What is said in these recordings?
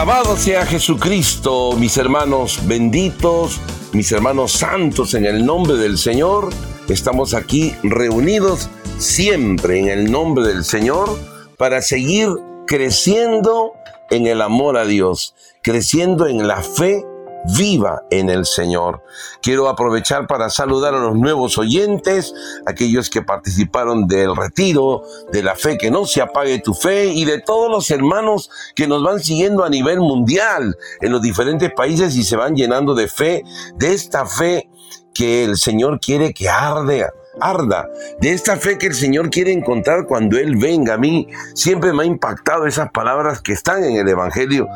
Alabado sea Jesucristo, mis hermanos benditos, mis hermanos santos en el nombre del Señor. Estamos aquí reunidos siempre en el nombre del Señor para seguir creciendo en el amor a Dios, creciendo en la fe viva en el Señor. Quiero aprovechar para saludar a los nuevos oyentes, aquellos que participaron del retiro, de la fe, que no se apague tu fe y de todos los hermanos que nos van siguiendo a nivel mundial en los diferentes países y se van llenando de fe, de esta fe que el Señor quiere que arde arda, de esta fe que el Señor quiere encontrar cuando Él venga. A mí siempre me ha impactado esas palabras que están en el Evangelio.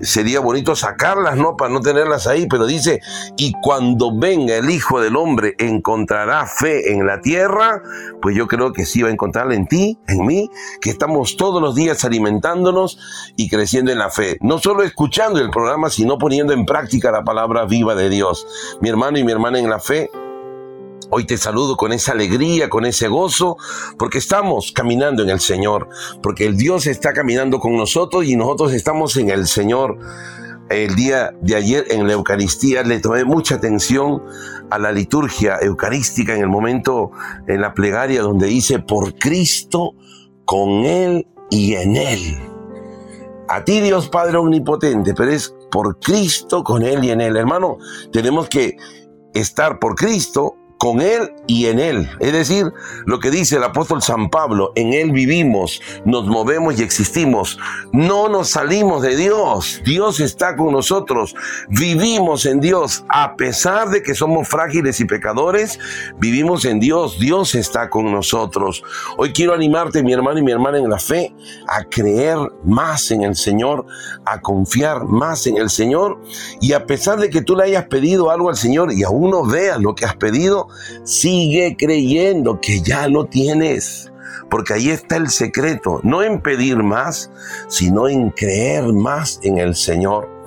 Sería bonito sacarlas, ¿no? Para no tenerlas ahí, pero dice, y cuando venga el Hijo del Hombre, encontrará fe en la tierra, pues yo creo que sí va a encontrarla en ti, en mí, que estamos todos los días alimentándonos y creciendo en la fe. No solo escuchando el programa, sino poniendo en práctica la palabra viva de Dios. Mi hermano y mi hermana en la fe, Hoy te saludo con esa alegría, con ese gozo, porque estamos caminando en el Señor, porque el Dios está caminando con nosotros y nosotros estamos en el Señor. El día de ayer en la Eucaristía le tomé mucha atención a la liturgia eucarística en el momento en la plegaria donde dice por Cristo, con Él y en Él. A ti Dios Padre Omnipotente, pero es por Cristo, con Él y en Él. Hermano, tenemos que estar por Cristo con Él y en Él. Es decir, lo que dice el apóstol San Pablo, en Él vivimos, nos movemos y existimos. No nos salimos de Dios. Dios está con nosotros. Vivimos en Dios. A pesar de que somos frágiles y pecadores, vivimos en Dios. Dios está con nosotros. Hoy quiero animarte, mi hermano y mi hermana, en la fe, a creer más en el Señor, a confiar más en el Señor. Y a pesar de que tú le hayas pedido algo al Señor y aún no veas lo que has pedido, sigue creyendo que ya lo tienes. Porque ahí está el secreto, no en pedir más, sino en creer más en el Señor.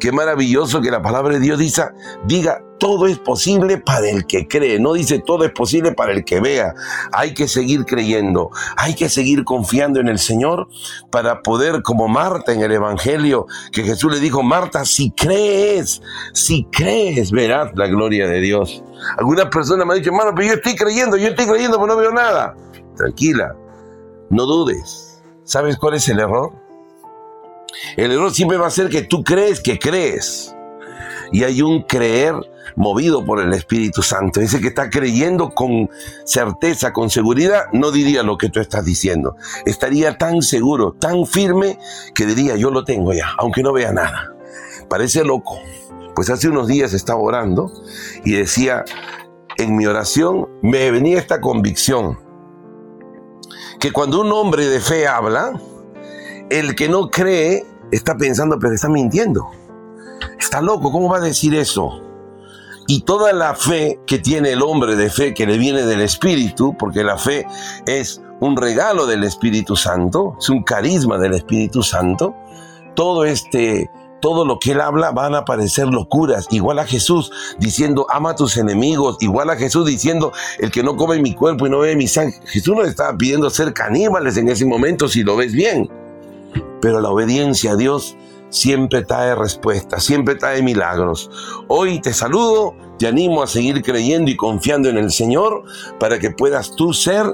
Qué maravilloso que la palabra de Dios dice, diga, todo es posible para el que cree, no dice todo es posible para el que vea. Hay que seguir creyendo, hay que seguir confiando en el Señor para poder, como Marta en el Evangelio, que Jesús le dijo, Marta, si crees, si crees, verás la gloria de Dios. Algunas personas me han dicho, hermano, pero yo estoy creyendo, yo estoy creyendo, pero no veo nada. Tranquila, no dudes. ¿Sabes cuál es el error? El error siempre va a ser que tú crees que crees. Y hay un creer movido por el Espíritu Santo. Ese que está creyendo con certeza, con seguridad, no diría lo que tú estás diciendo. Estaría tan seguro, tan firme, que diría, yo lo tengo ya, aunque no vea nada. Parece loco. Pues hace unos días estaba orando y decía, en mi oración me venía esta convicción, que cuando un hombre de fe habla, el que no cree está pensando, pero está mintiendo. Está loco, ¿cómo va a decir eso? Y toda la fe que tiene el hombre de fe que le viene del Espíritu, porque la fe es un regalo del Espíritu Santo, es un carisma del Espíritu Santo, todo este todo lo que él habla van a parecer locuras. Igual a Jesús diciendo, ama a tus enemigos. Igual a Jesús diciendo, el que no come mi cuerpo y no bebe mi sangre. Jesús no estaba pidiendo ser caníbales en ese momento si lo ves bien. Pero la obediencia a Dios siempre trae respuesta, siempre trae milagros. Hoy te saludo, te animo a seguir creyendo y confiando en el Señor para que puedas tú ser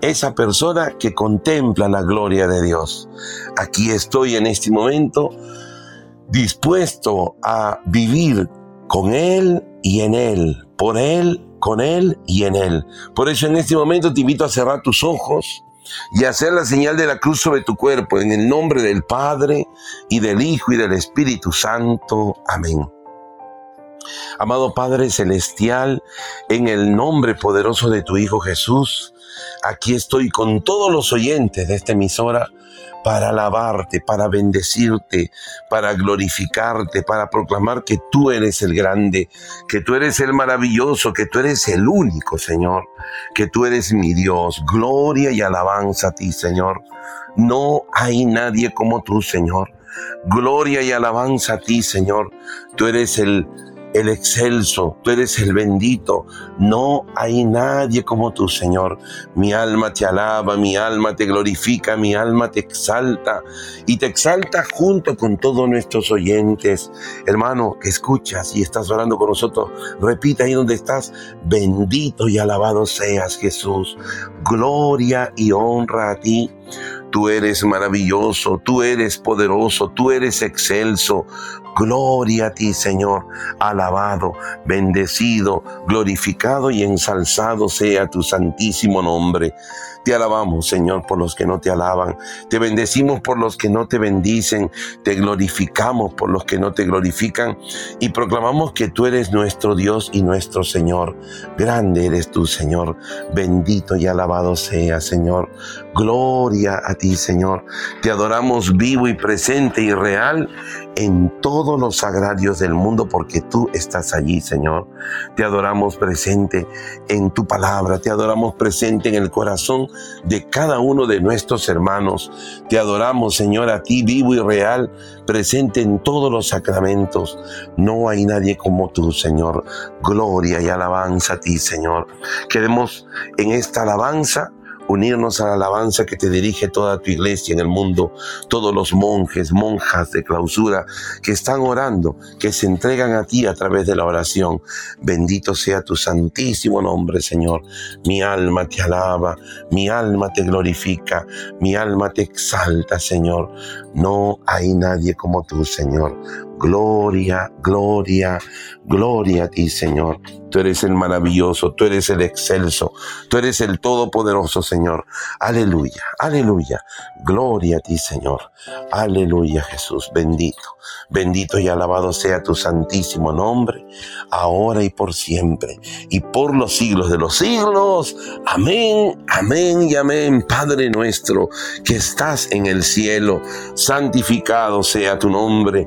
esa persona que contempla la gloria de Dios. Aquí estoy en este momento dispuesto a vivir con Él y en Él, por Él, con Él y en Él. Por eso en este momento te invito a cerrar tus ojos y hacer la señal de la cruz sobre tu cuerpo en el nombre del Padre y del Hijo y del Espíritu Santo. Amén. Amado Padre Celestial, en el nombre poderoso de tu Hijo Jesús, aquí estoy con todos los oyentes de esta emisora para alabarte, para bendecirte, para glorificarte, para proclamar que tú eres el grande, que tú eres el maravilloso, que tú eres el único, Señor, que tú eres mi Dios. Gloria y alabanza a ti, Señor. No hay nadie como tú, Señor. Gloria y alabanza a ti, Señor. Tú eres el el excelso, tú eres el bendito. No hay nadie como tú, Señor. Mi alma te alaba, mi alma te glorifica, mi alma te exalta y te exalta junto con todos nuestros oyentes. Hermano, que escuchas y estás orando con nosotros, repita ahí donde estás, bendito y alabado seas Jesús. Gloria y honra a ti. Tú eres maravilloso, tú eres poderoso, tú eres excelso. Gloria a ti, Señor. Alabado, bendecido, glorificado y ensalzado sea tu santísimo nombre. Te alabamos, Señor, por los que no te alaban. Te bendecimos por los que no te bendicen. Te glorificamos por los que no te glorifican. Y proclamamos que tú eres nuestro Dios y nuestro Señor. Grande eres tú, Señor. Bendito y alabado sea, Señor. Gloria a ti, Señor. Te adoramos vivo y presente y real en todos los sagrarios del mundo porque tú estás allí, Señor. Te adoramos presente en tu palabra, te adoramos presente en el corazón de cada uno de nuestros hermanos. Te adoramos, Señor, a ti vivo y real, presente en todos los sacramentos. No hay nadie como tú, Señor. Gloria y alabanza a ti, Señor. Queremos en esta alabanza unirnos a la alabanza que te dirige toda tu iglesia en el mundo, todos los monjes, monjas de clausura que están orando, que se entregan a ti a través de la oración. Bendito sea tu santísimo nombre, Señor. Mi alma te alaba, mi alma te glorifica, mi alma te exalta, Señor. No hay nadie como tú, Señor. Gloria, gloria, gloria a ti, Señor. Tú eres el maravilloso, tú eres el excelso, tú eres el todopoderoso, Señor. Aleluya, aleluya. Gloria a ti, Señor. Aleluya, Jesús. Bendito, bendito y alabado sea tu santísimo nombre, ahora y por siempre, y por los siglos de los siglos. Amén, amén y amén. Padre nuestro, que estás en el cielo, santificado sea tu nombre.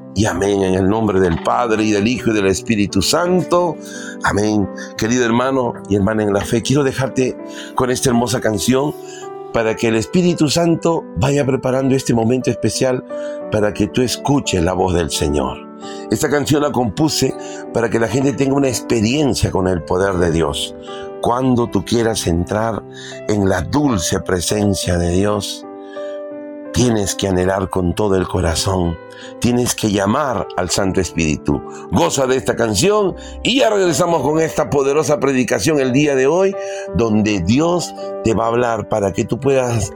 y amén en el nombre del Padre y del Hijo y del Espíritu Santo. Amén. Querido hermano y hermana en la fe, quiero dejarte con esta hermosa canción para que el Espíritu Santo vaya preparando este momento especial para que tú escuches la voz del Señor. Esta canción la compuse para que la gente tenga una experiencia con el poder de Dios. Cuando tú quieras entrar en la dulce presencia de Dios, tienes que anhelar con todo el corazón, tienes que llamar al Santo Espíritu. Goza de esta canción y ya regresamos con esta poderosa predicación el día de hoy, donde Dios te va a hablar para que tú puedas,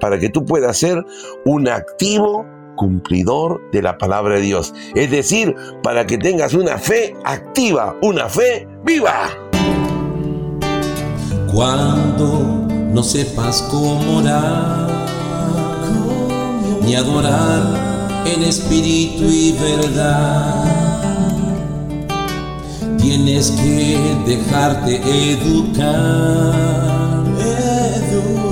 para que tú ser un activo cumplidor de la palabra de Dios. Es decir, para que tengas una fe activa, una fe viva. Cuando no sepas cómo orar ni adorar en espíritu y verdad. Tienes que dejarte educar,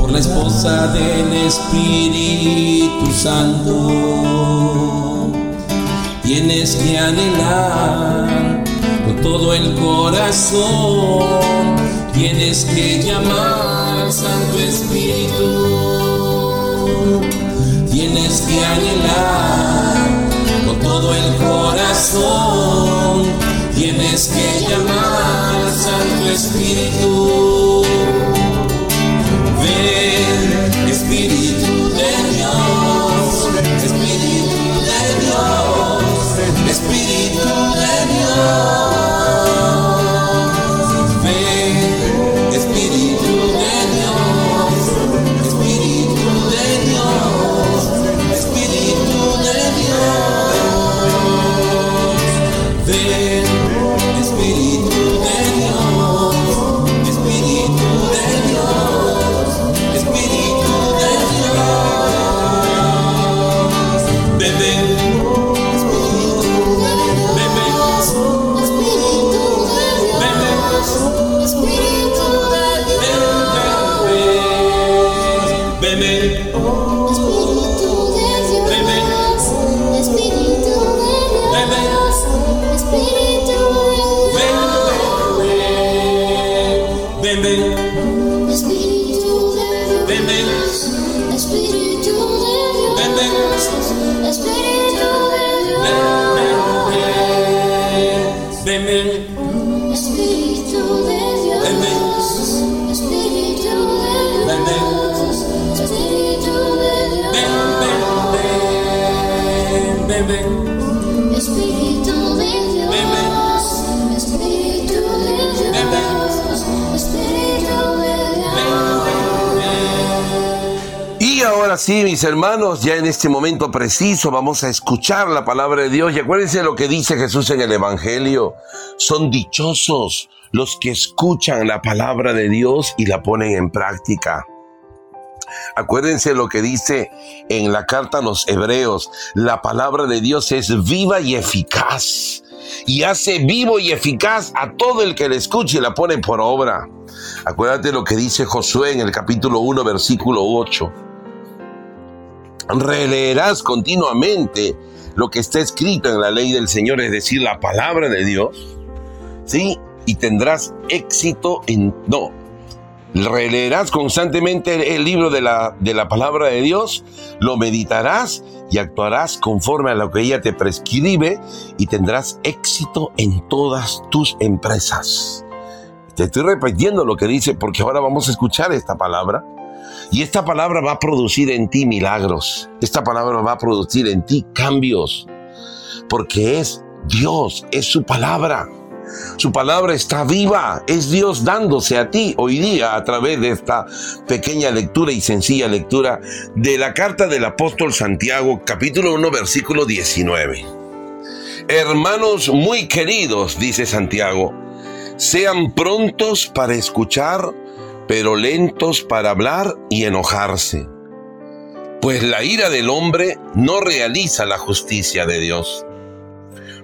por la esposa del Espíritu Santo. Tienes que anhelar con todo el corazón. Tienes que llamar al Santo Espíritu tienes que anhelar con todo el corazón. Tienes que llamar al Santo Espíritu. Ven, Espíritu de Dios, Espíritu de Dios, Espíritu de Dios. Y ahora sí, mis hermanos, ya en este momento preciso vamos a escuchar la palabra de Dios. Y acuérdense lo que dice Jesús en el Evangelio. Son dichosos los que escuchan la palabra de Dios y la ponen en práctica. Acuérdense lo que dice en la carta a los hebreos. La palabra de Dios es viva y eficaz. Y hace vivo y eficaz a todo el que la escuche y la pone por obra. Acuérdate lo que dice Josué en el capítulo 1, versículo 8 releerás continuamente lo que está escrito en la ley del Señor, es decir, la palabra de Dios, ¿sí? Y tendrás éxito en... No, releerás constantemente el libro de la, de la palabra de Dios, lo meditarás y actuarás conforme a lo que ella te prescribe y tendrás éxito en todas tus empresas. Te estoy repitiendo lo que dice porque ahora vamos a escuchar esta palabra. Y esta palabra va a producir en ti milagros. Esta palabra va a producir en ti cambios. Porque es Dios, es su palabra. Su palabra está viva, es Dios dándose a ti hoy día a través de esta pequeña lectura y sencilla lectura de la carta del apóstol Santiago, capítulo 1, versículo 19. Hermanos muy queridos, dice Santiago, sean prontos para escuchar, pero lentos para hablar y enojarse. Pues la ira del hombre no realiza la justicia de Dios.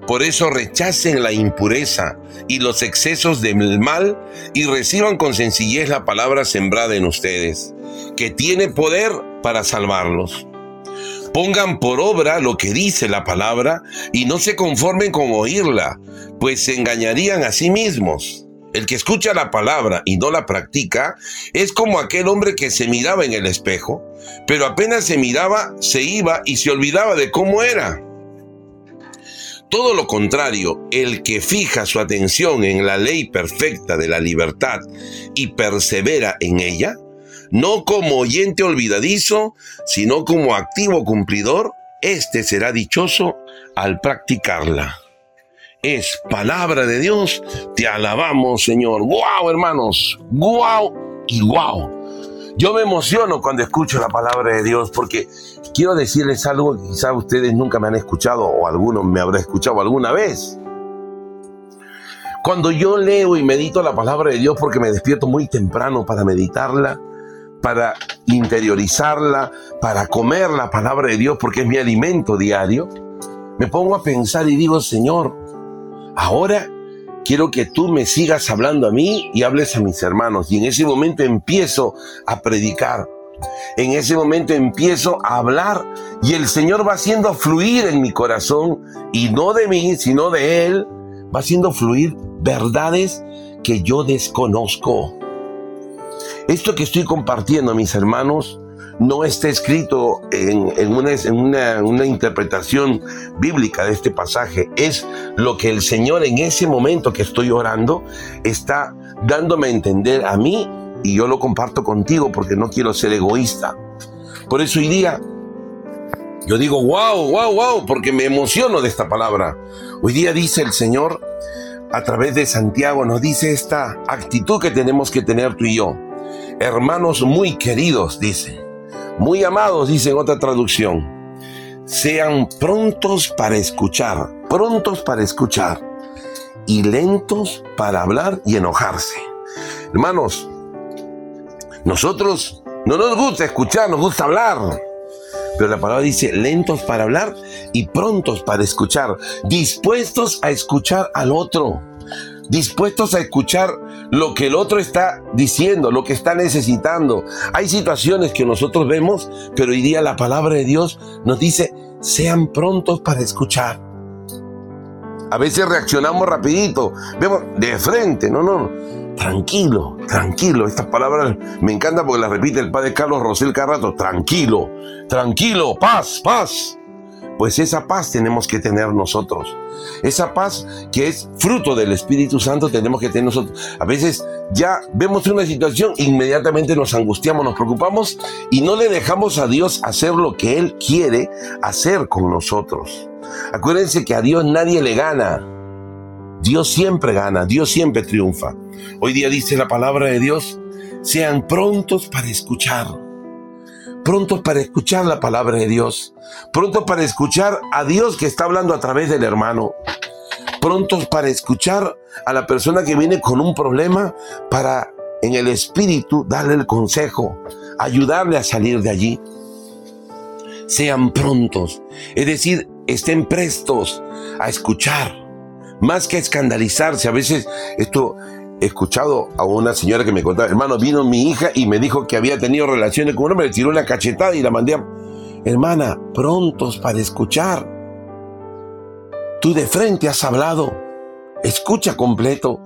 Por eso rechacen la impureza y los excesos del mal y reciban con sencillez la palabra sembrada en ustedes, que tiene poder para salvarlos. Pongan por obra lo que dice la palabra y no se conformen con oírla, pues se engañarían a sí mismos. El que escucha la palabra y no la practica es como aquel hombre que se miraba en el espejo, pero apenas se miraba, se iba y se olvidaba de cómo era. Todo lo contrario, el que fija su atención en la ley perfecta de la libertad y persevera en ella, no como oyente olvidadizo, sino como activo cumplidor, éste será dichoso al practicarla. Es palabra de Dios, te alabamos Señor. ¡Guau, hermanos! ¡Guau y guau! Yo me emociono cuando escucho la palabra de Dios porque quiero decirles algo que quizás ustedes nunca me han escuchado o algunos me habrán escuchado alguna vez. Cuando yo leo y medito la palabra de Dios porque me despierto muy temprano para meditarla, para interiorizarla, para comer la palabra de Dios porque es mi alimento diario, me pongo a pensar y digo, Señor, ahora quiero que tú me sigas hablando a mí y hables a mis hermanos. Y en ese momento empiezo a predicar. En ese momento empiezo a hablar y el Señor va haciendo fluir en mi corazón y no de mí, sino de Él, va haciendo fluir verdades que yo desconozco. Esto que estoy compartiendo, mis hermanos, no está escrito en, una- una interpretación bíblica de este pasaje. Es lo que el Señor en ese momento que estoy orando está dándome a entender a mí y yo lo comparto contigo porque no quiero ser egoísta. Por eso hoy día yo digo, wow, wow, wow, porque me emociono de esta palabra. Hoy día dice el Señor, a través de Santiago, nos dice esta actitud que tenemos que tener tú y yo. Hermanos muy queridos, dice. Muy amados, dice en otra traducción. Sean prontos para escuchar, prontos para escuchar y lentos para hablar y enojarse. Hermanos, nosotros no nos gusta escuchar, nos gusta hablar. Pero la palabra dice lentos para hablar y prontos para escuchar, dispuestos a escuchar al otro. Dispuestos a escuchar lo que el otro está diciendo, lo que está necesitando. Hay situaciones que nosotros vemos, pero hoy día la palabra de Dios nos dice, sean prontos para escuchar. A veces reaccionamos rapidito, vemos de frente, no, no, tranquilo, tranquilo. Estas palabras me encantan porque las repite el padre Carlos Rosel cada rato, tranquilo, tranquilo, paz, paz. Pues esa paz tenemos que tener nosotros. Esa paz que es fruto del Espíritu Santo tenemos que tener nosotros. A veces ya vemos una situación, inmediatamente nos angustiamos, nos preocupamos y no le dejamos a Dios hacer lo que Él quiere hacer con nosotros. Acuérdense que a Dios nadie le gana. Dios siempre gana, Dios siempre triunfa. Hoy día dice la palabra de Dios, sean prontos para escuchar prontos para escuchar la palabra de Dios, prontos para escuchar a Dios que está hablando a través del hermano, prontos para escuchar a la persona que viene con un problema para en el espíritu darle el consejo, ayudarle a salir de allí. Sean prontos, es decir, estén prestos a escuchar, más que a escandalizarse. A veces esto escuchado a una señora que me contaba, hermano, vino mi hija y me dijo que había tenido relaciones con un hombre, le tiró una cachetada y la mandé a... Hermana, prontos para escuchar. Tú de frente has hablado. Escucha completo.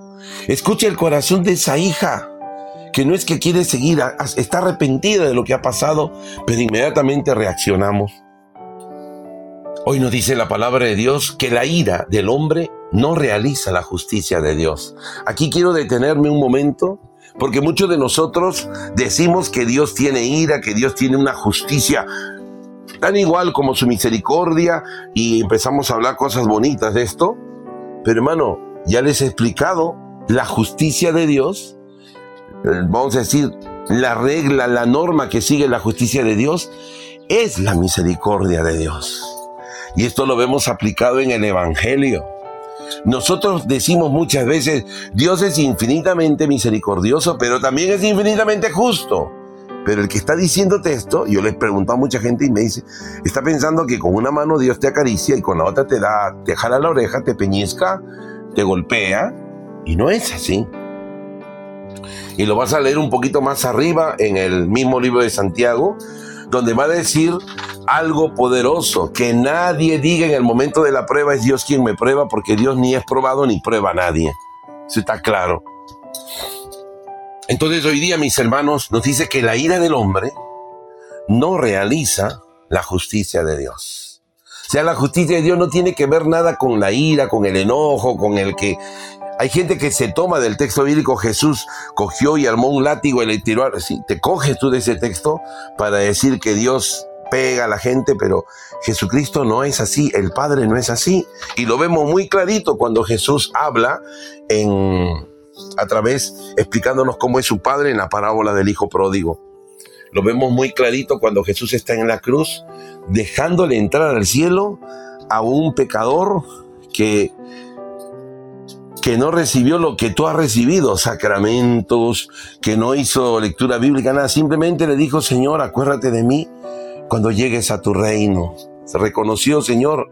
Escucha el corazón de esa hija, que no es que quiere seguir, está arrepentida de lo que ha pasado, pero inmediatamente reaccionamos. Hoy nos dice la palabra de Dios que la ira del hombre no realiza la justicia de Dios. Aquí quiero detenerme un momento porque muchos de nosotros decimos que Dios tiene ira, que Dios tiene una justicia tan igual como su misericordia y empezamos a hablar cosas bonitas de esto. Pero hermano, ya les he explicado la justicia de Dios, eh, vamos a decir, la regla, la norma que sigue la justicia de Dios es la misericordia de Dios. Y esto lo vemos aplicado en el Evangelio. Nosotros decimos muchas veces, Dios es infinitamente misericordioso, pero también es infinitamente justo. Pero el que está diciéndote esto, yo le he preguntado a mucha gente y me dice, está pensando que con una mano Dios te acaricia y con la otra te da, te jala la oreja, te peñizca, te golpea, y no es así. Y lo vas a leer un poquito más arriba en el mismo libro de Santiago, donde va a decir algo poderoso, que nadie diga en el momento de la prueba es Dios quien me prueba, porque Dios ni es probado ni prueba a nadie. Eso está claro. Entonces hoy día, mis hermanos, nos dice que la ira del hombre no realiza la justicia de Dios. O sea, la justicia de Dios no tiene que ver nada con la ira, con el enojo, con el que... Hay gente que se toma del texto bíblico, Jesús cogió y armó un látigo y le tiró... Sí, te coges tú de ese texto para decir que Dios pega a la gente, pero Jesucristo no es así, el Padre no es así. Y lo vemos muy clarito cuando Jesús habla en, a través, explicándonos cómo es su Padre en la parábola del Hijo Pródigo. Lo vemos muy clarito cuando Jesús está en la cruz, dejándole entrar al cielo a un pecador que que no recibió lo que tú has recibido, sacramentos, que no hizo lectura bíblica, nada, simplemente le dijo, Señor, acuérdate de mí cuando llegues a tu reino. Se reconoció, Señor,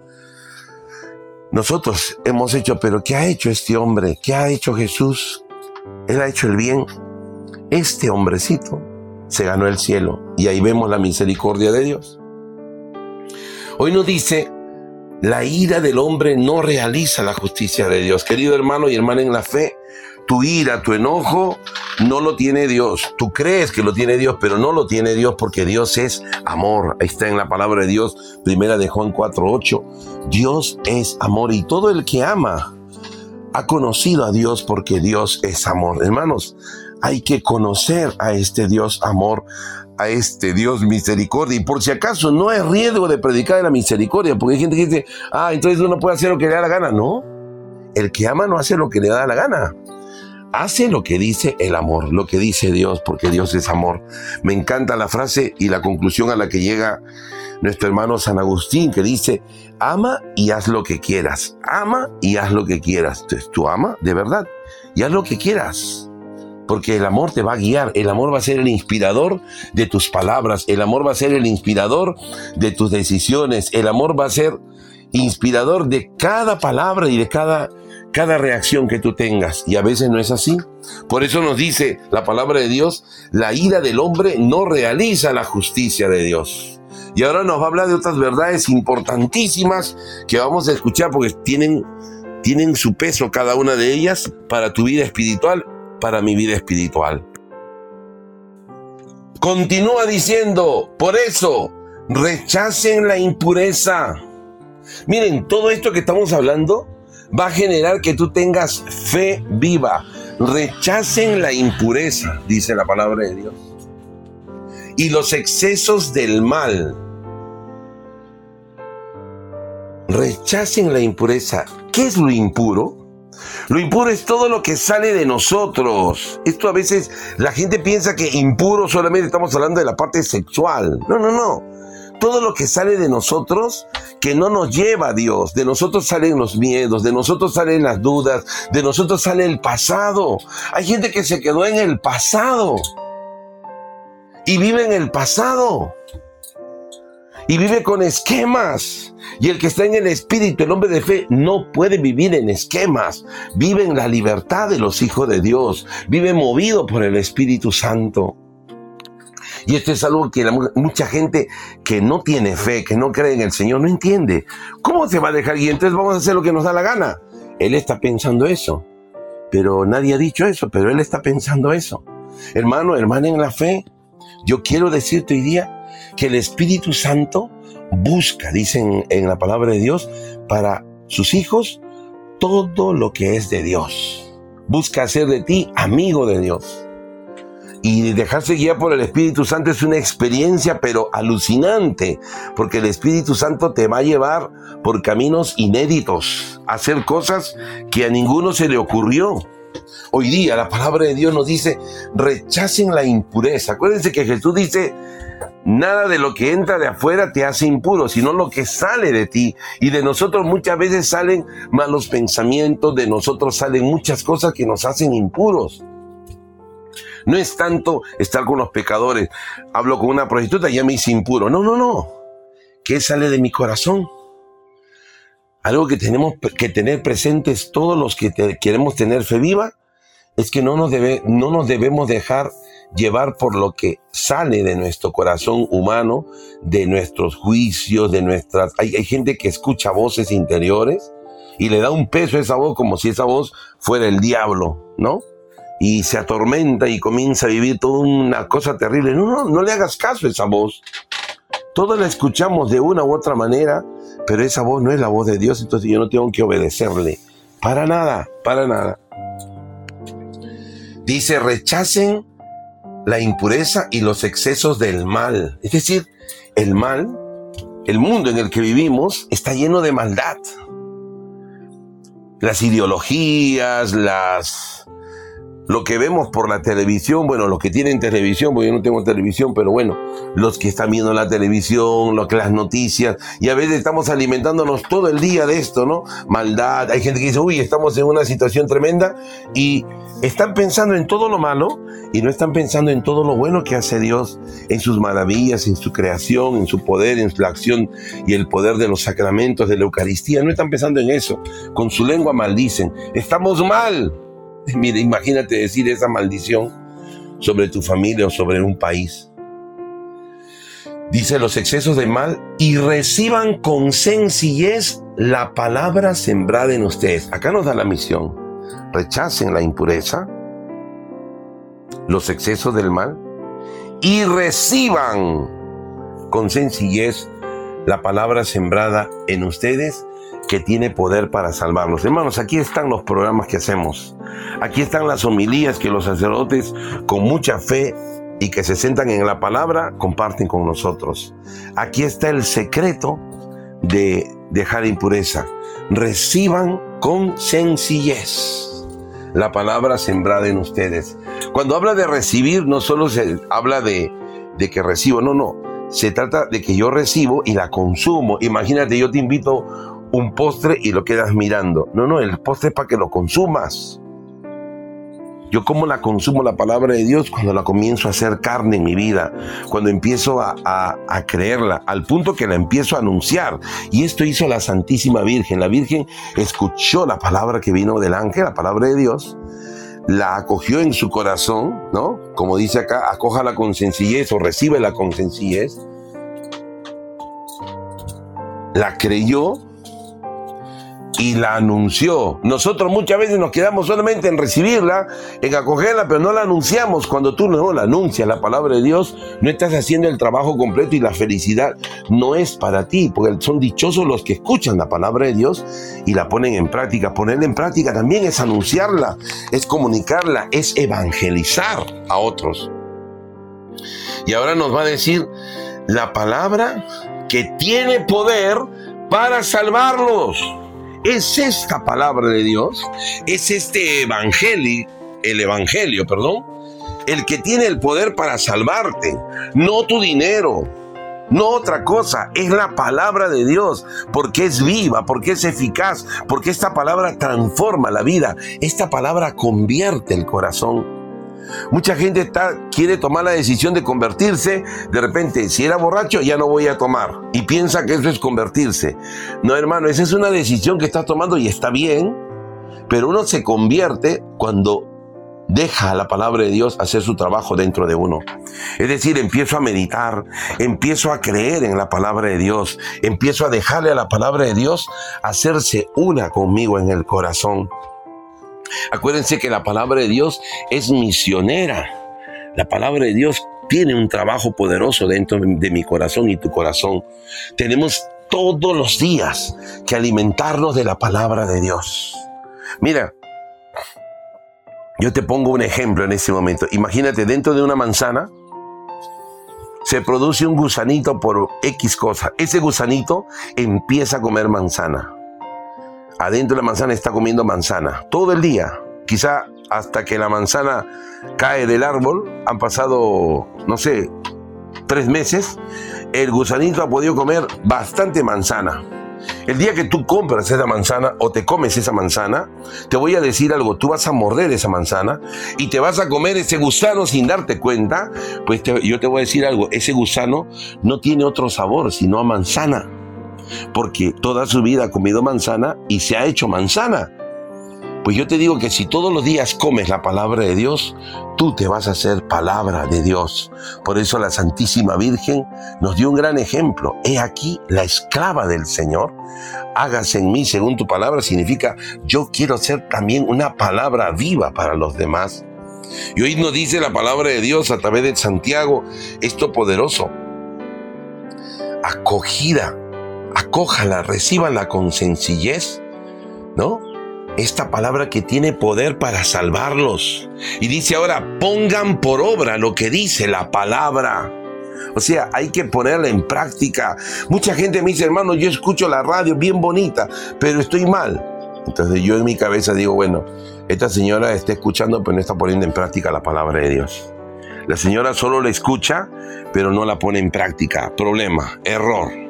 nosotros hemos hecho, pero ¿qué ha hecho este hombre? ¿Qué ha hecho Jesús? Él ha hecho el bien. Este hombrecito se ganó el cielo y ahí vemos la misericordia de Dios. Hoy nos dice, la ira del hombre no realiza la justicia de Dios. Querido hermano y hermana en la fe, tu ira, tu enojo, no lo tiene Dios. Tú crees que lo tiene Dios, pero no lo tiene Dios porque Dios es amor. Ahí está en la palabra de Dios, primera de Juan 4.8. Dios es amor y todo el que ama ha conocido a Dios porque Dios es amor. Hermanos, hay que conocer a este Dios amor, a este Dios misericordia. Y por si acaso no hay riesgo de predicar de la misericordia, porque hay gente que dice, ah, entonces uno puede hacer lo que le da la gana. No, el que ama no hace lo que le da la gana hace lo que dice el amor, lo que dice Dios, porque Dios es amor. Me encanta la frase y la conclusión a la que llega nuestro hermano San Agustín, que dice, ama y haz lo que quieras, ama y haz lo que quieras. Entonces tú ama de verdad y haz lo que quieras. Porque el amor te va a guiar, el amor va a ser el inspirador de tus palabras, el amor va a ser el inspirador de tus decisiones, el amor va a ser inspirador de cada palabra y de cada cada reacción que tú tengas. Y a veces no es así. Por eso nos dice la palabra de Dios, la ira del hombre no realiza la justicia de Dios. Y ahora nos va a hablar de otras verdades importantísimas que vamos a escuchar porque tienen, tienen su peso cada una de ellas para tu vida espiritual, para mi vida espiritual. Continúa diciendo, por eso, rechacen la impureza. Miren, todo esto que estamos hablando va a generar que tú tengas fe viva. Rechacen la impureza, dice la palabra de Dios. Y los excesos del mal. Rechacen la impureza. ¿Qué es lo impuro? Lo impuro es todo lo que sale de nosotros. Esto a veces la gente piensa que impuro solamente estamos hablando de la parte sexual. No, no, no. Todo lo que sale de nosotros que no nos lleva a Dios. De nosotros salen los miedos, de nosotros salen las dudas, de nosotros sale el pasado. Hay gente que se quedó en el pasado y vive en el pasado y vive con esquemas. Y el que está en el espíritu, el hombre de fe, no puede vivir en esquemas. Vive en la libertad de los hijos de Dios. Vive movido por el Espíritu Santo. Y esto es algo que mucha gente que no tiene fe, que no cree en el Señor, no entiende. ¿Cómo se va a dejar? Y entonces vamos a hacer lo que nos da la gana. Él está pensando eso. Pero nadie ha dicho eso, pero él está pensando eso. Hermano, hermana en la fe, yo quiero decirte hoy día que el Espíritu Santo busca, dicen en la palabra de Dios, para sus hijos todo lo que es de Dios. Busca hacer de ti amigo de Dios. Y dejarse guiar por el Espíritu Santo es una experiencia, pero alucinante, porque el Espíritu Santo te va a llevar por caminos inéditos, a hacer cosas que a ninguno se le ocurrió. Hoy día la palabra de Dios nos dice, rechacen la impureza. Acuérdense que Jesús dice, Nada de lo que entra de afuera te hace impuro, sino lo que sale de ti. Y de nosotros muchas veces salen malos pensamientos, de nosotros salen muchas cosas que nos hacen impuros. No es tanto estar con los pecadores. Hablo con una prostituta y ya me hice impuro. No, no, no. ¿Qué sale de mi corazón? Algo que tenemos que tener presentes todos los que queremos tener fe viva es que no nos, debe, no nos debemos dejar llevar por lo que sale de nuestro corazón humano, de nuestros juicios, de nuestras... Hay, hay, gente que escucha voces interiores y le da un peso a esa voz como si esa voz fuera el diablo, ¿no? Y se atormenta y comienza a vivir toda una cosa terrible. No, no, no le hagas caso a esa voz. Todos la escuchamos de una u otra manera, pero esa voz no es la voz de Dios, entonces yo no tengo que obedecerle. Para nada, para nada. Dice, rechacen la impureza y los excesos del mal. Es decir, el mal, el mundo en el que vivimos está lleno de maldad. Las ideologías, las lo que vemos por la televisión, bueno, los que tienen televisión, porque yo no tengo televisión, pero bueno, los que están viendo la televisión, lo que las noticias, y a veces estamos alimentándonos todo el día de esto, ¿no? Maldad, hay gente que dice, uy, estamos en una situación tremenda, y están pensando en todo lo malo y no están pensando en todo lo bueno que hace Dios, en sus maravillas, en su creación, en su poder, en la acción y el poder de los sacramentos de la Eucaristía. No están pensando en eso. Con su lengua maldicen. Estamos mal. Mire, imagínate decir esa maldición sobre tu familia o sobre un país. Dice los excesos de mal y reciban con sencillez la palabra sembrada en ustedes. Acá nos da la misión. Rechacen la impureza, los excesos del mal y reciban con sencillez la palabra sembrada en ustedes que tiene poder para salvarlos. Hermanos, aquí están los programas que hacemos. Aquí están las homilías que los sacerdotes con mucha fe y que se sentan en la palabra comparten con nosotros. Aquí está el secreto de dejar impureza. Reciban con sencillez la palabra sembrada en ustedes. Cuando habla de recibir, no solo se habla de, de que recibo, no, no. Se trata de que yo recibo y la consumo. Imagínate, yo te invito un postre y lo quedas mirando. No, no, el postre es para que lo consumas. Yo cómo la consumo la palabra de Dios cuando la comienzo a hacer carne en mi vida, cuando empiezo a, a- a creerla, al punto que la empiezo a anunciar. Y esto hizo la Santísima Virgen. La Virgen escuchó la palabra que vino del ángel, la palabra de Dios, la acogió en su corazón, ¿no? Como dice acá, acójala con sencillez o recíbela con sencillez. La creyó y la anunció. Nosotros muchas veces nos quedamos solamente en recibirla, en acogerla, pero no la anunciamos. Cuando tú no la anuncias, la palabra de Dios, no estás haciendo el trabajo completo y la felicidad no es para ti, porque son dichosos los que escuchan la palabra de Dios y la ponen en práctica. Ponerla en práctica también es anunciarla, es comunicarla, es evangelizar a otros. Y ahora nos va a decir la palabra que tiene poder para salvarlos. Es esta palabra de Dios, es este evangelio, el evangelio, perdón, el que tiene el poder para salvarte, no tu dinero, no otra cosa, es la palabra de Dios, porque es viva, porque es eficaz, porque esta palabra transforma la vida, esta palabra convierte el corazón. Mucha gente está, quiere tomar la decisión de convertirse. De repente, si era borracho, ya no voy a tomar. Y piensa que eso es convertirse. No, hermano, esa es una decisión que estás tomando y está bien. Pero uno se convierte cuando deja a la palabra de Dios hacer su trabajo dentro de uno. Es decir, empiezo a meditar, empiezo a creer en la palabra de Dios, empiezo a dejarle a la palabra de Dios hacerse una conmigo en el corazón. Acuérdense que la palabra de Dios es misionera. La palabra de Dios tiene un trabajo poderoso dentro de mi corazón y tu corazón. Tenemos todos los días que alimentarnos de la palabra de Dios. Mira, yo te pongo un ejemplo en este momento. Imagínate, dentro de una manzana se produce un gusanito por X cosa. Ese gusanito empieza a comer manzana adentro de la manzana está comiendo manzana todo el día. Quizá hasta que la manzana cae del árbol, han pasado, no sé, tres meses, el gusanito ha podido comer bastante manzana. El día que tú compras esa manzana o te comes esa manzana, te voy a decir algo, tú vas a morder esa manzana y te vas a comer ese gusano sin darte cuenta, pues yo te voy a decir algo, ese gusano no tiene otro sabor sino a manzana porque toda su vida ha comido manzana y se ha hecho manzana. Pues yo te digo que si todos los días comes la palabra de Dios, tú te vas a hacer palabra de Dios. Por eso la Santísima Virgen nos dio un gran ejemplo. He aquí la esclava del Señor. Hágase en mí según tu palabra. Significa yo quiero ser también una palabra viva para los demás. Y hoy nos dice la palabra de Dios a través de Santiago esto poderoso. Acogida acójala, recíbanla con sencillez, ¿no? Esta palabra que tiene poder para salvarlos. Y dice ahora, pongan por obra lo que dice la palabra. O sea, hay que ponerla en práctica. Mucha gente me dice, hermano, yo escucho la radio bien bonita, pero estoy mal. Entonces yo en mi cabeza digo, bueno, esta señora está escuchando, pero no está poniendo en práctica la palabra de Dios. La señora solo la escucha, pero no la pone en práctica. Problema, error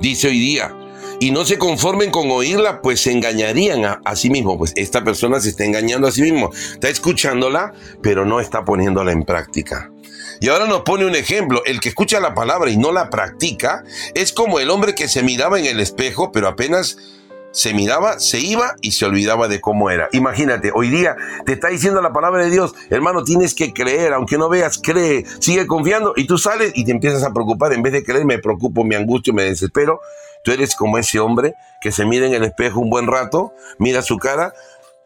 dice hoy día. Y no se conformen con oírla, pues se engañarían a, sí mismo. Pues esta persona se está engañando a sí mismo. Está escuchándola, pero no está poniéndola en práctica. Y ahora nos pone un ejemplo. El que escucha la palabra y no la practica es como el hombre que se miraba en el espejo, pero apenas se miraba, se iba y se olvidaba de cómo era. Imagínate, hoy día te está diciendo la palabra de Dios, hermano, tienes que creer, aunque no veas, cree, sigue confiando y tú sales y te empiezas a preocupar. En vez de creer, me preocupo, me angustio, me desespero. Tú eres como ese hombre que se mira en el espejo un buen rato, mira su cara,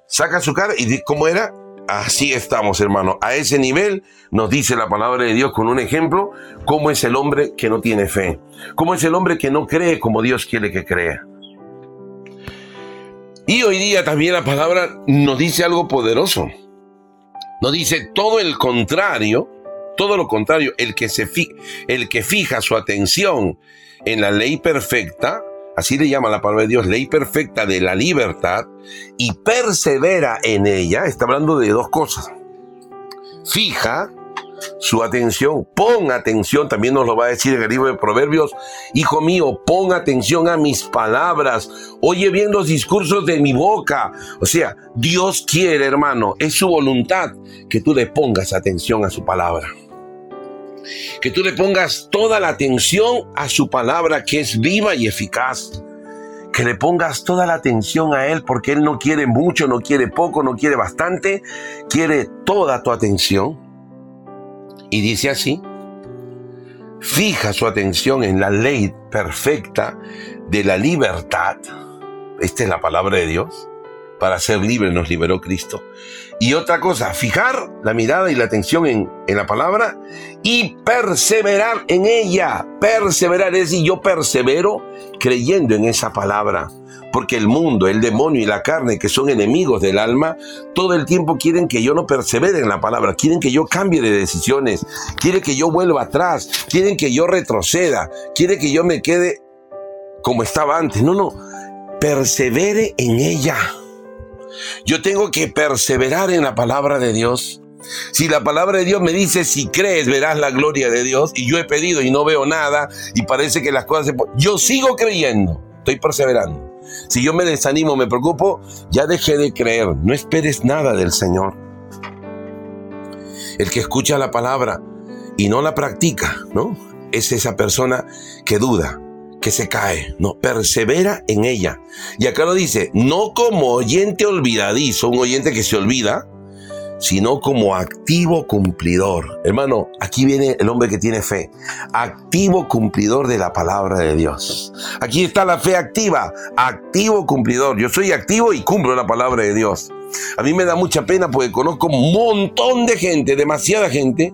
saca su cara y di cómo era. Así estamos, hermano. A ese nivel nos dice la palabra de Dios con un ejemplo, cómo es el hombre que no tiene fe, cómo es el hombre que no cree como Dios quiere que crea. Y hoy día también la palabra nos dice algo poderoso. Nos dice todo el contrario, todo lo contrario, el que, se fi- el que fija su atención en la ley perfecta, así le llama la palabra de Dios, ley perfecta de la libertad, y persevera en ella, está hablando de dos cosas. Fija su atención. Pon atención, también nos lo va a decir en el libro de Proverbios. Hijo mío, pon atención a mis palabras. Oye bien los discursos de mi boca. O sea, Dios quiere, hermano, es su voluntad que tú le pongas atención a su palabra. Que tú le pongas toda la atención a su palabra que es viva y eficaz que le pongas toda la atención a Él porque Él no quiere mucho, no quiere poco, no quiere bastante, quiere toda tu atención. Y dice así, fija su atención en la ley perfecta de la libertad. Esta es la palabra de Dios. Para ser libre nos liberó Cristo. Y otra cosa, fijar la mirada y la atención en, en la palabra y perseverar en ella. Perseverar es decir, yo persevero creyendo en esa palabra. Porque el mundo, el demonio y la carne, que son enemigos del alma, todo el tiempo quieren que yo no persevere en la palabra, quieren que yo cambie de decisiones, quieren que yo vuelva atrás, quieren que yo retroceda, quieren que yo me quede como estaba antes. No, no, persevere en ella. Yo tengo que perseverar en la palabra de Dios. Si la palabra de Dios me dice, si crees, verás la gloria de Dios, y yo he pedido y no veo nada, y parece que las cosas se... Yo sigo creyendo, estoy perseverando. Si yo me desanimo, me preocupo, ya dejé de creer. No esperes nada del Señor. El que escucha la palabra y no la practica, ¿no? Es esa persona que duda, que se cae, no, persevera en ella. Y acá lo dice, no como oyente olvidadizo, un oyente que se olvida, sino como activo cumplidor. Hermano, aquí viene el hombre que tiene fe, activo cumplidor de la palabra de Dios. Aquí está la fe activa, activo cumplidor. Yo soy activo y cumplo la palabra de Dios. A mí me da mucha pena porque conozco un montón de gente, demasiada gente,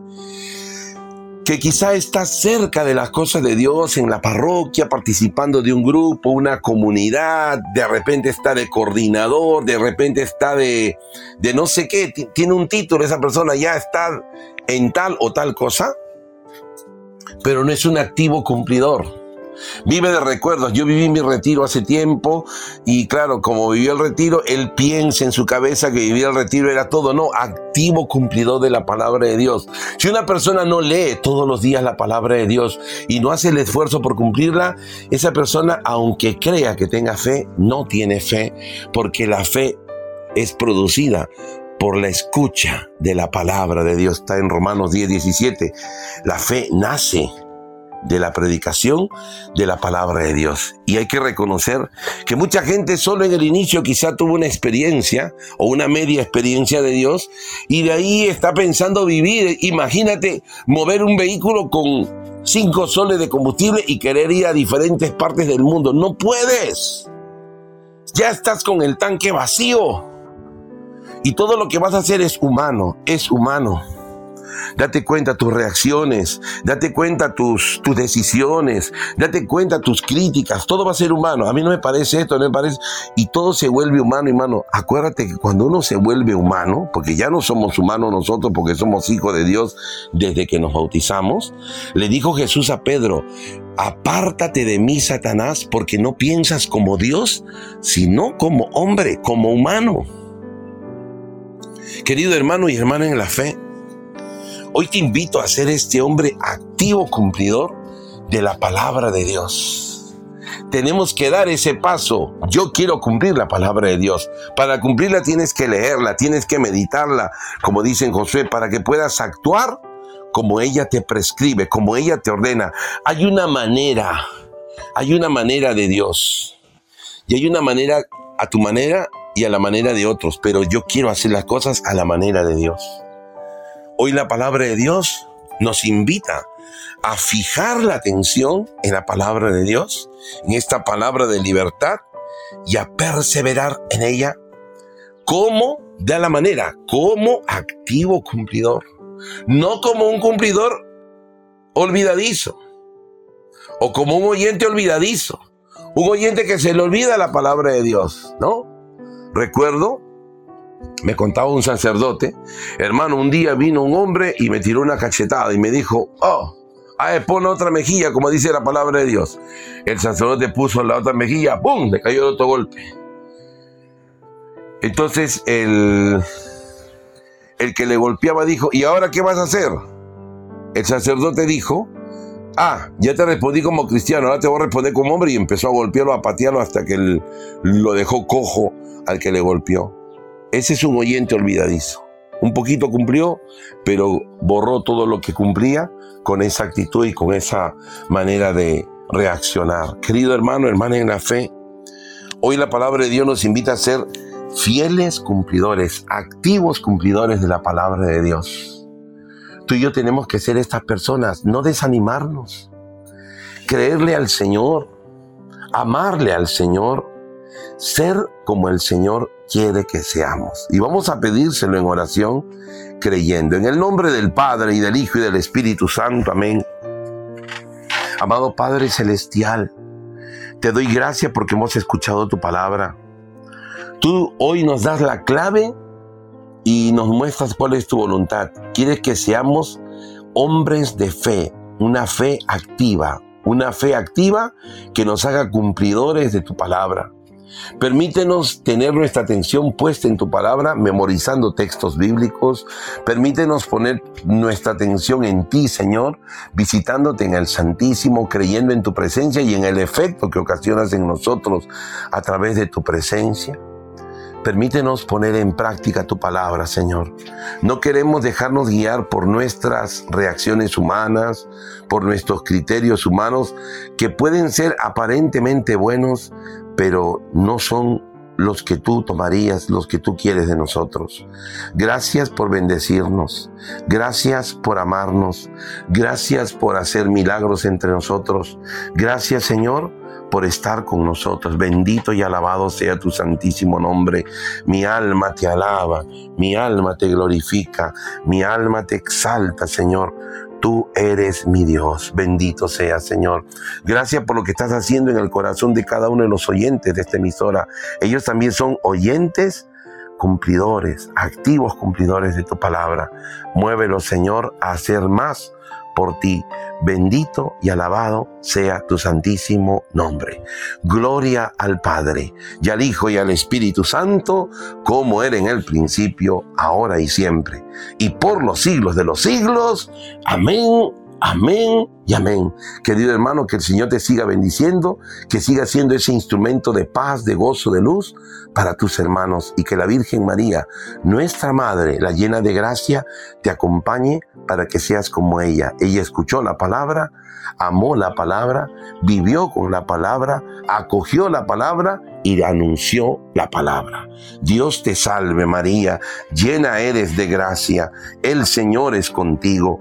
que quizá está cerca de las cosas de Dios en la parroquia, participando de un grupo, una comunidad, de repente está de coordinador, de repente está de, de no sé qué, ti- tiene un título, esa persona ya está en tal o tal cosa, pero no es un activo cumplidor. Vive de recuerdos. Yo viví mi retiro hace tiempo y claro, como vivió el retiro, él piensa en su cabeza que vivir el retiro era todo, no, activo cumplidor de la palabra de Dios. Si una persona no lee todos los días la palabra de Dios y no hace el esfuerzo por cumplirla, esa persona, aunque crea que tenga fe, no tiene fe, porque la fe es producida por la escucha de la palabra de Dios. Está en Romanos 10, 17. La fe nace de la predicación de la palabra de Dios. Y hay que reconocer que mucha gente solo en el inicio quizá tuvo una experiencia o una media experiencia de Dios y de ahí está pensando vivir. Imagínate mover un vehículo con cinco soles de combustible y querer ir a diferentes partes del mundo. No puedes. Ya estás con el tanque vacío. Y todo lo que vas a hacer es humano, es humano. Date cuenta tus reacciones, date cuenta tus, tus decisiones, date cuenta tus críticas, todo va a ser humano. A mí no me parece esto, no me parece. Y todo se vuelve humano, hermano. Acuérdate que cuando uno se vuelve humano, porque ya no somos humanos nosotros, porque somos hijos de Dios desde que nos bautizamos, le dijo Jesús a Pedro, apártate de mí, Satanás, porque no piensas como Dios, sino como hombre, como humano. Querido hermano y hermana en la fe, Hoy te invito a ser este hombre activo cumplidor de la palabra de Dios. Tenemos que dar ese paso. Yo quiero cumplir la palabra de Dios. Para cumplirla tienes que leerla, tienes que meditarla, como dice en Josué, para que puedas actuar como ella te prescribe, como ella te ordena. Hay una manera, hay una manera de Dios. Y hay una manera a tu manera y a la manera de otros, pero yo quiero hacer las cosas a la manera de Dios. Hoy la palabra de Dios nos invita a fijar la atención en la palabra de Dios, en esta palabra de libertad y a perseverar en ella. Como de la manera, como activo cumplidor, no como un cumplidor olvidadizo o como un oyente olvidadizo, un oyente que se le olvida la palabra de Dios, ¿no? Recuerdo me contaba un sacerdote, hermano, un día vino un hombre y me tiró una cachetada y me dijo, oh, ah, pon otra mejilla, como dice la palabra de Dios. El sacerdote puso la otra mejilla, ¡pum!, le cayó otro golpe. Entonces el, el que le golpeaba dijo, ¿y ahora qué vas a hacer? El sacerdote dijo, ah, ya te respondí como cristiano, ahora te voy a responder como hombre y empezó a golpearlo, a patearlo hasta que lo dejó cojo al que le golpeó. Ese es un oyente olvidadizo. Un poquito cumplió, pero borró todo lo que cumplía con esa actitud y con esa manera de reaccionar. Querido hermano, hermana en la fe, hoy la palabra de Dios nos invita a ser fieles cumplidores, activos cumplidores de la palabra de Dios. Tú y yo tenemos que ser estas personas, no desanimarnos, creerle al Señor, amarle al Señor, ser como el Señor quiere que seamos. Y vamos a pedírselo en oración, creyendo en el nombre del Padre y del Hijo y del Espíritu Santo. Amén. Amado Padre Celestial, te doy gracias porque hemos escuchado tu palabra. Tú hoy nos das la clave y nos muestras cuál es tu voluntad. Quieres que seamos hombres de fe, una fe activa, una fe activa que nos haga cumplidores de tu palabra. Permítenos tener nuestra atención puesta en tu palabra, memorizando textos bíblicos. Permítenos poner nuestra atención en ti, Señor, visitándote en el Santísimo, creyendo en tu presencia y en el efecto que ocasionas en nosotros a través de tu presencia. Permítenos poner en práctica tu palabra, Señor. No queremos dejarnos guiar por nuestras reacciones humanas, por nuestros criterios humanos, que pueden ser aparentemente buenos, pero no son los que tú tomarías, los que tú quieres de nosotros. Gracias por bendecirnos, gracias por amarnos, gracias por hacer milagros entre nosotros. Gracias Señor por estar con nosotros. Bendito y alabado sea tu santísimo nombre. Mi alma te alaba, mi alma te glorifica, mi alma te exalta, Señor. Tú eres mi Dios. Bendito sea, Señor. Gracias por lo que estás haciendo en el corazón de cada uno de los oyentes de esta emisora. Ellos también son oyentes cumplidores, activos cumplidores de tu palabra. Muévelo, Señor, a hacer más por ti. Bendito y alabado sea tu santísimo nombre. Gloria al Padre, y al Hijo, y al Espíritu Santo, como era en el principio, ahora y siempre, y por los siglos de los siglos. Amén Amén y amén. Querido hermano, que el Señor te siga bendiciendo, que siga siendo ese instrumento de paz, de gozo, de luz para tus hermanos y que la Virgen María, nuestra Madre, la llena de gracia, te acompañe para que seas como ella. Ella escuchó la palabra, amó la palabra, vivió con la palabra, acogió la palabra y anunció la palabra. Dios te salve María, llena eres de gracia, el Señor es contigo.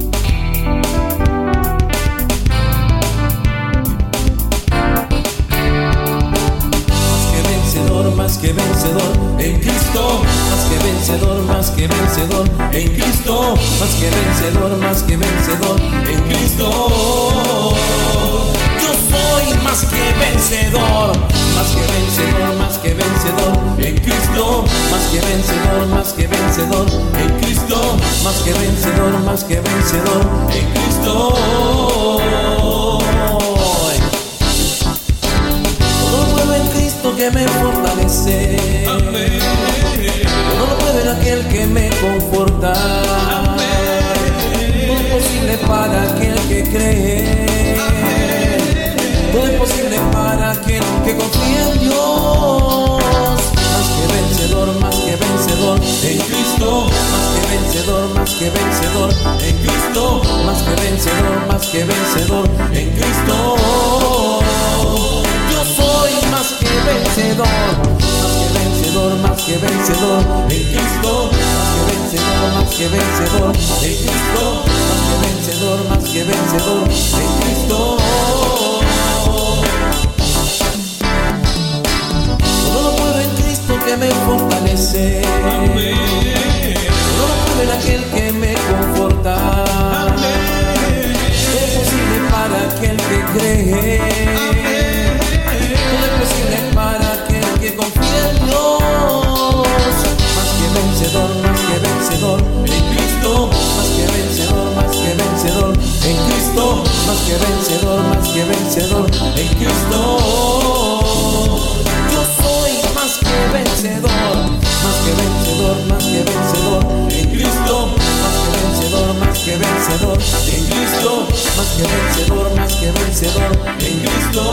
Vencedor, más que vencedor en Cristo, más que vencedor, más que vencedor en Cristo. Yo soy más que vencedor, más que vencedor, más que vencedor en Cristo, más que vencedor, más que vencedor en Cristo, más que vencedor, más que vencedor en Cristo. que me fortalece. Todo lo puede en aquel que me conforta. Es posible para aquel que cree. Todo es posible para aquel que confía en Dios. Más que vencedor, más que vencedor en Cristo. Más que vencedor, más que vencedor en Cristo. Más que vencedor, más que vencedor en Cristo más que vencedor, más que vencedor, más que vencedor en Cristo, más que vencedor, más que vencedor en Cristo, más que vencedor, más que vencedor en Cristo. Todo lo puedo en Cristo que me fortalece. Todo lo puedo en aquel que me conforta. Es posible para confía en Dios. Más que vencedor, más que vencedor, en Cristo. Más que vencedor, más que vencedor, en Cristo. Más que vencedor, más que vencedor, en Cristo. Yo soy más que vencedor, más que vencedor, más que vencedor, en Cristo. Más que vencedor, más que vencedor, en Cristo. Más que vencedor, más que vencedor, en Cristo.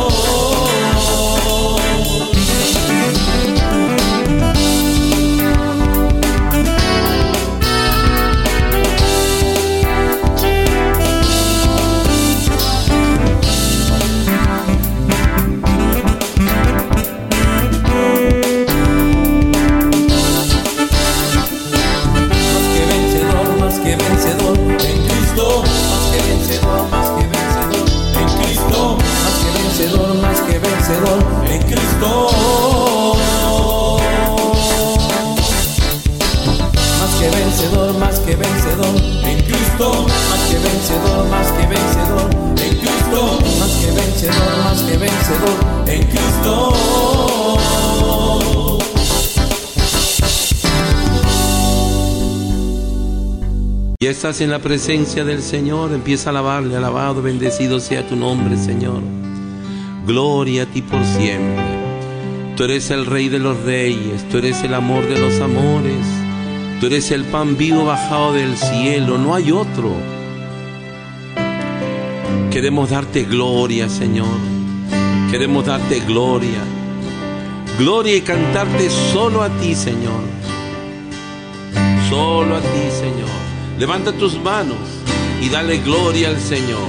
En la presencia del Señor, empieza a alabarle, alabado, bendecido sea tu nombre, Señor. Gloria a ti por siempre. Tú eres el Rey de los Reyes, tú eres el amor de los amores, tú eres el pan vivo bajado del cielo, no hay otro. Queremos darte gloria, Señor. Queremos darte gloria. Gloria y cantarte solo a ti, Señor. Solo a ti, Señor. Levanta tus manos y dale gloria al Señor.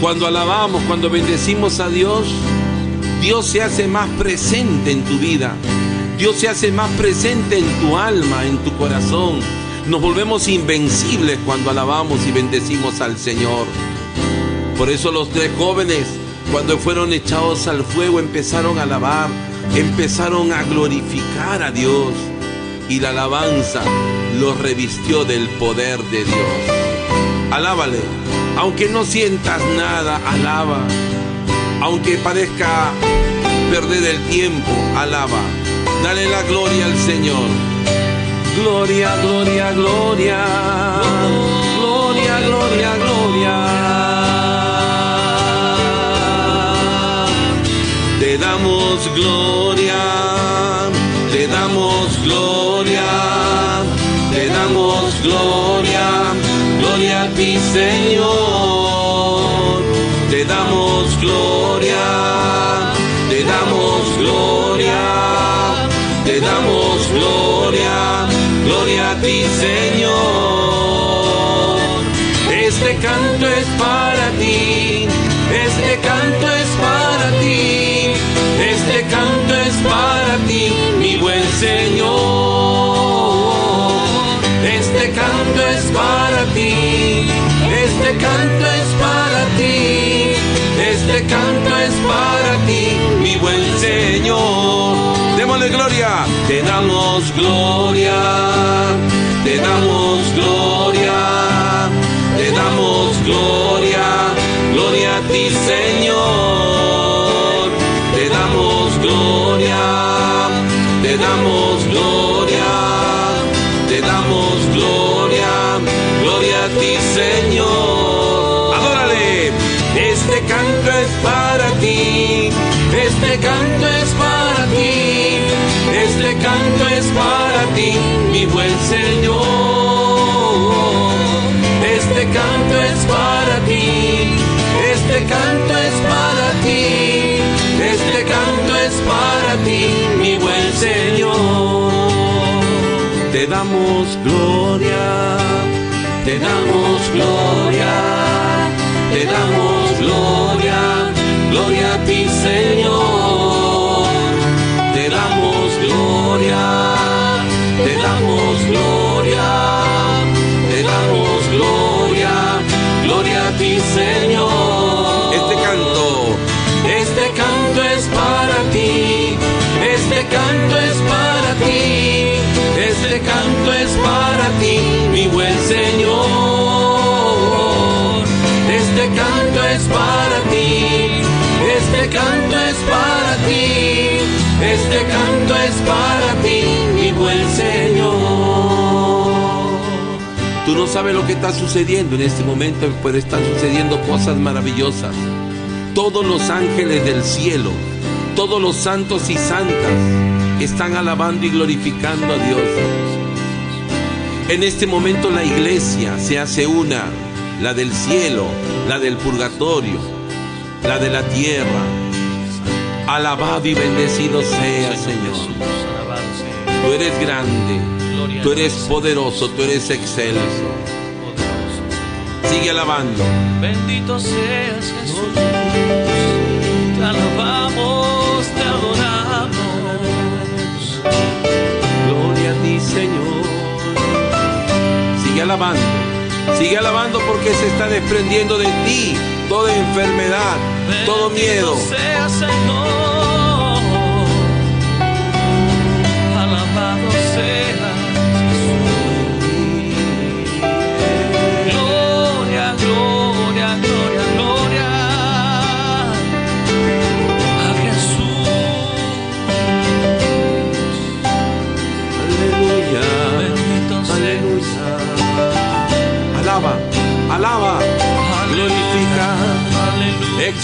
Cuando alabamos, cuando bendecimos a Dios, Dios se hace más presente en tu vida. Dios se hace más presente en tu alma, en tu corazón. Nos volvemos invencibles cuando alabamos y bendecimos al Señor. Por eso los tres jóvenes, cuando fueron echados al fuego, empezaron a alabar, empezaron a glorificar a Dios. Y la alabanza los revistió del poder de Dios. Alábale, aunque no sientas nada, alaba. Aunque parezca perder el tiempo, alaba. Dale la gloria al Señor. Gloria, gloria, gloria. Gloria, gloria, gloria. Te damos gloria, te damos gloria, gloria, gloria a ti Señor. Te damos gloria, te damos gloria, te damos gloria, gloria a ti Señor. Este canto es para ti, este canto es para ti, este canto es para ti, buen Señor. Démosle gloria, te damos gloria, te damos gloria, te damos gloria, gloria a ti Señor, te damos gloria, te damos este canto es para ti, este canto es para ti, mi buen Señor. Este canto es para ti, este canto es para ti, este canto es para ti, mi buen Señor. Te damos gloria, te damos gloria, te damos gloria, gloria a ti Señor. Ti Señor. Este canto, este canto es para ti, este canto es para ti, este canto es para ti, mi buen Sabes lo que está sucediendo en este momento, pero están sucediendo cosas maravillosas. Todos los ángeles del cielo, todos los santos y santas están alabando y glorificando a Dios. En este momento la iglesia se hace una la del cielo, la del purgatorio, la de la tierra. Alabado y bendecido sea, Señor. Tú eres grande, tú eres poderoso, tú eres excelso. Sigue alabando. Bendito seas Jesús. Te alabamos, te adoramos. Gloria a ti, Señor. Sigue alabando. Sigue alabando porque se está desprendiendo de ti toda enfermedad, todo Bendito miedo. sea, Señor.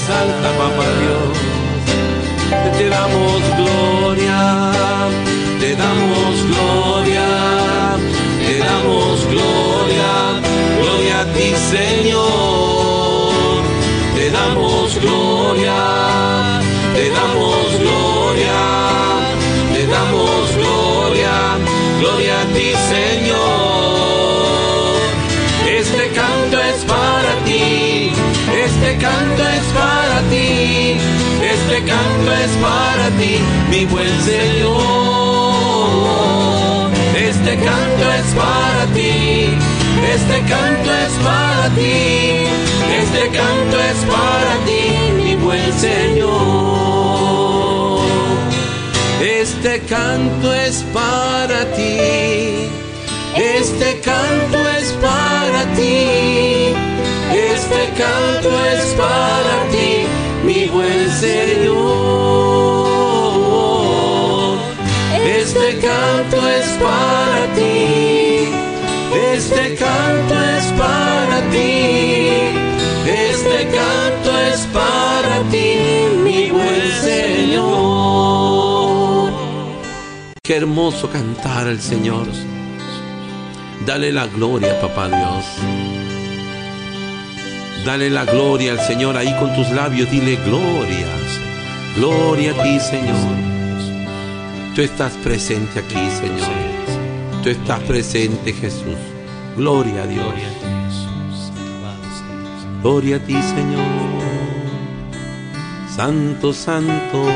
Exalta, papá Dios. Te damos gloria, te damos gloria, te damos gloria, gloria a ti, Señor. Te damos gloria, este canto es para ti, mi buen Señor. Este canto es para ti, este canto es para ti, este canto es para ti, mi buen Señor. Este canto es para ti. Este canto es para ti. Este canto es para ti, Señor. Este canto es para ti. Este canto es para ti. Este canto es para ti, mi buen Señor. Qué hermoso cantar al Señor. Dale la gloria, papá Dios. Dale la gloria al Señor ahí con tus labios. Dile gloria. Gloria a ti, Señor. Tú estás presente aquí, Señor. Tú estás presente, Jesús. Gloria a Dios. Gloria a ti, Señor. Santo, santo.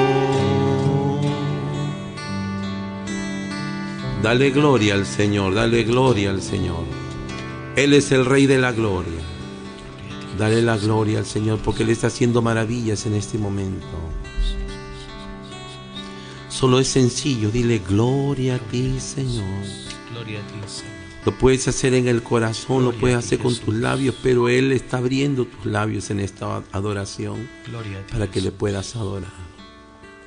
Dale gloria al Señor, dale gloria al Señor. Él es el Rey de la gloria. Dale la gloria al Señor porque Él está haciendo maravillas en este momento. Solo es sencillo, dile gloria a ti, Señor. Gloria a ti, Señor. Lo puedes hacer en el corazón, lo puedes ti, hacer con tus labios, pero Él está abriendo tus labios en esta adoración Gloria a ti. para que le puedas adorar.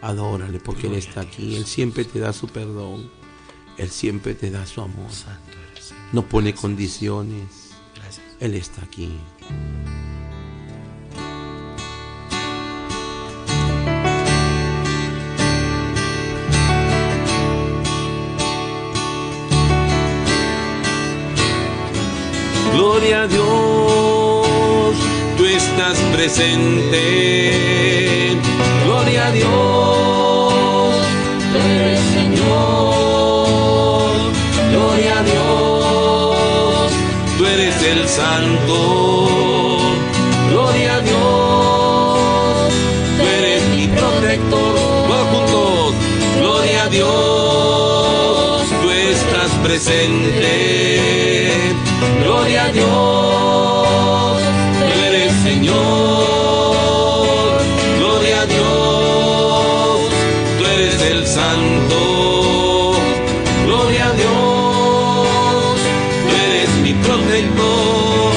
Adórale porque Él está aquí. Él siempre te da su perdón. Él siempre te da su amor. Santo eres, Señor. No pone condiciones. Gracias. Él está aquí. Gloria a Dios, tú estás presente. Gloria a Dios, tú eres Señor. Gloria a Dios, tú eres el Santo. Gloria a Dios, tú eres mi protector. Todos juntos, gloria a Dios, tú estás presente. Gloria a Dios, tú eres Señor. Gloria a Dios, tú eres el Santo. Gloria a Dios, tú eres mi protector.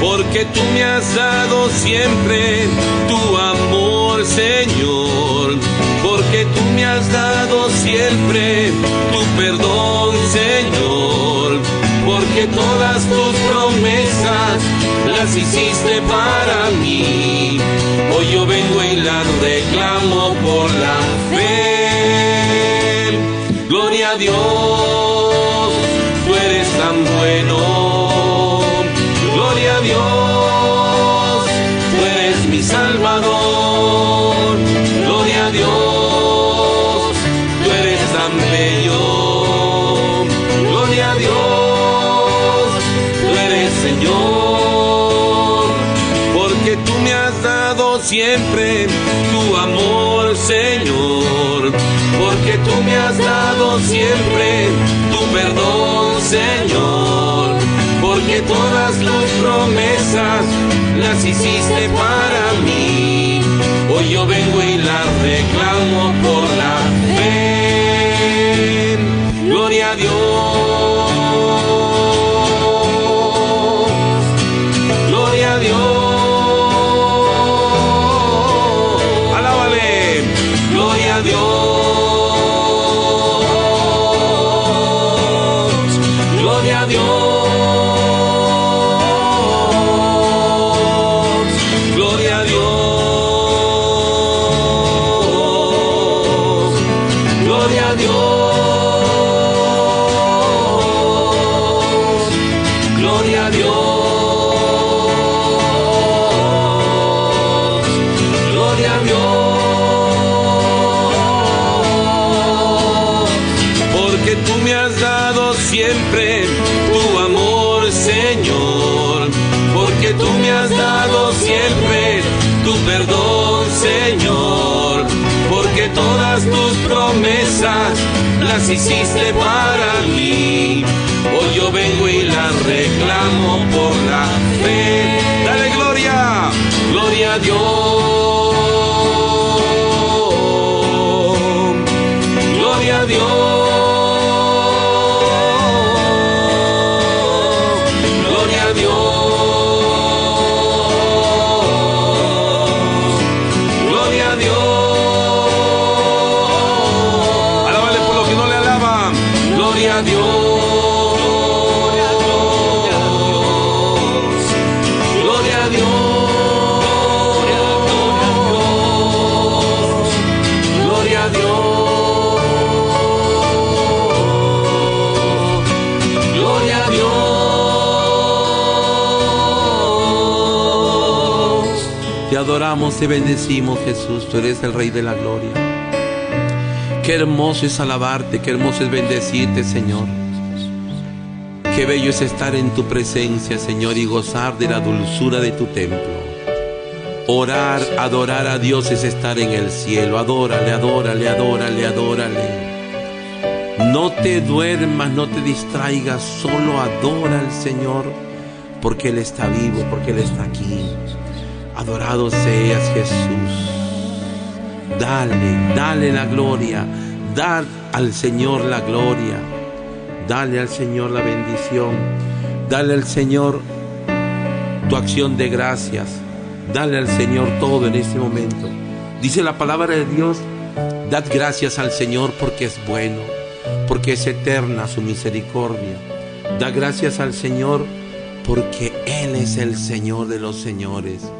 Porque tú me has dado siempre tu amor, Señor. Porque tú me has dado siempre todas tus promesas las hiciste para mí. Hoy yo vengo y las reclamo por la fe. Gloria a Dios, tú eres tan bueno. Gloria a Dios, tú eres mi salvador. Gloria a Dios, tú eres tan bello. Gloria a Dios. Siempre tu amor, Señor, porque tú me has dado siempre tu perdón, Señor, porque todas tus promesas las hiciste para mí. Hoy yo vengo y las hiciste para mí. Hoy yo vengo y las reclamo por la fe. Dale gloria, gloria a Dios. Gloria a Dios. Te bendecimos, Jesús. Tú eres el Rey de la Gloria. Qué hermoso es alabarte, qué hermoso es bendecirte, Señor. Qué bello es estar en tu presencia, Señor, y gozar de la dulzura de tu templo. Orar, adorar a Dios es estar en el cielo. Adórale, adórale, adórale, adórale. No te duermas, no te distraigas, solo adora al Señor, porque Él está vivo, porque Él está aquí. Adorado seas Jesús. Dale, dale la gloria, dar al Señor la gloria, dale al Señor la bendición, dale al Señor tu acción de gracias, dale al Señor todo en este momento. Dice la palabra de Dios, dad gracias al Señor porque es bueno, porque es eterna su misericordia. Da gracias al Señor porque Él es el Señor de los señores.